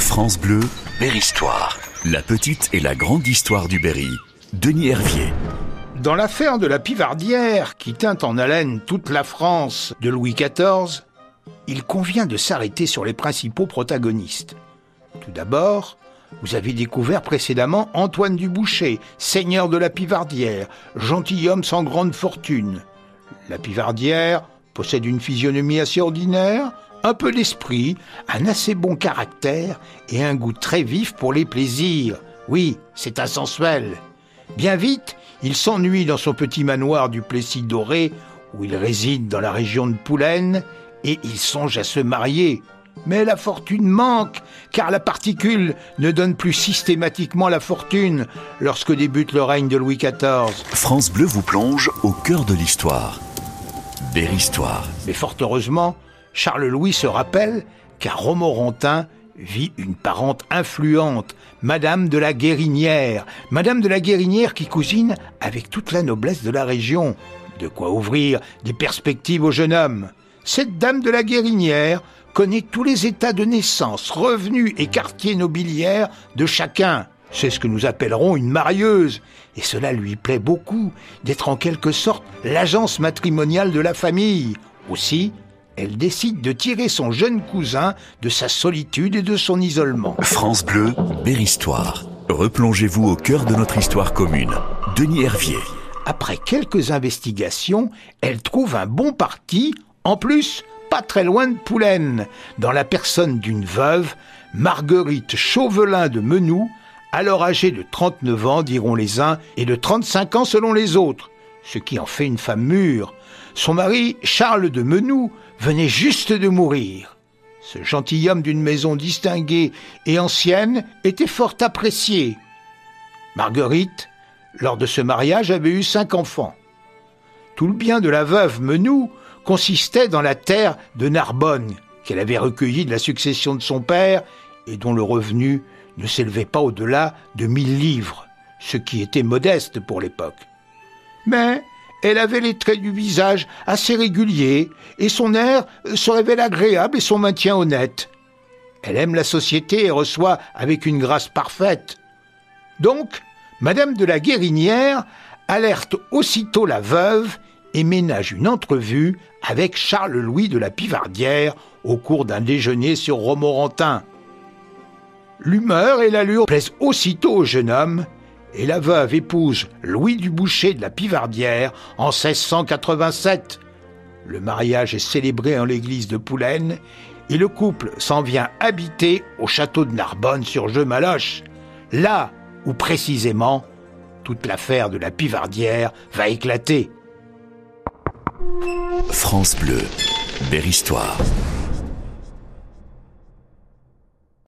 France Bleu, Berry-Histoire. La petite et la grande histoire du Berry. Denis Hervier. Dans l'affaire de la Pivardière, qui tint en haleine toute la France de Louis XIV, il convient de s'arrêter sur les principaux protagonistes. Tout d'abord, vous avez découvert précédemment Antoine du Boucher, seigneur de la Pivardière, gentilhomme sans grande fortune. La Pivardière possède une physionomie assez ordinaire, un peu d'esprit, un assez bon caractère et un goût très vif pour les plaisirs. Oui, c'est un sensuel. Bien vite, il s'ennuie dans son petit manoir du Plessis doré, où il réside dans la région de Poulaine, et il songe à se marier. Mais la fortune manque, car la particule ne donne plus systématiquement la fortune lorsque débute le règne de Louis XIV. France Bleu vous plonge au cœur de l'histoire. Berry-Histoire. Mais fort heureusement, Charles-Louis se rappelle qu'à Romorantin vit une parente influente, Madame de la Guérinière. Madame de la Guérinière qui cousine avec toute la noblesse de la région. De quoi ouvrir des perspectives au jeune homme. Cette dame de la Guérinière connaît tous les états de naissance, revenus et quartiers nobiliaires de chacun. C'est ce que nous appellerons une marieuse. Et cela lui plaît beaucoup d'être en quelque sorte l'agence matrimoniale de la famille. Aussi, elle décide de tirer son jeune cousin de sa solitude et de son isolement. France Bleu, Berry-Histoire. Replongez-vous au cœur de notre histoire commune. Denis Hervier. Après quelques investigations, elle trouve un bon parti, en plus, pas très loin de Poulaine, dans la personne d'une veuve, Marguerite Chauvelin de Menou, alors âgée de 39 ans, diront les uns, et de 35 ans selon les autres, ce qui en fait une femme mûre. Son mari, Charles de Menou, venait juste de mourir. Ce gentilhomme d'une maison distinguée et ancienne était fort apprécié. Marguerite, lors de ce mariage, avait eu cinq enfants. Tout le bien de la veuve Menou consistait dans la terre de Narbonne, qu'elle avait recueillie de la succession de son père et dont le revenu ne s'élevait pas au-delà de mille livres, ce qui était modeste pour l'époque. Mais elle avait les traits du visage assez réguliers, et son air se révèle agréable et son maintien honnête. Elle aime la société et reçoit avec une grâce parfaite. Donc, Madame de la Guérinière alerte aussitôt la veuve et ménage une entrevue avec Charles-Louis de la Pivardière au cours d'un déjeuner sur Romorantin. L'humeur et l'allure plaisent aussitôt au jeune homme, et la veuve épouse Louis du Boucher de la Pivardière en 1687. Le mariage est célébré en l'église de Poulaine et le couple s'en vient habiter au château de Narbonne sur Jeux-Maloche, là où précisément toute l'affaire de la Pivardière va éclater. France Bleu, Berry-Histoire.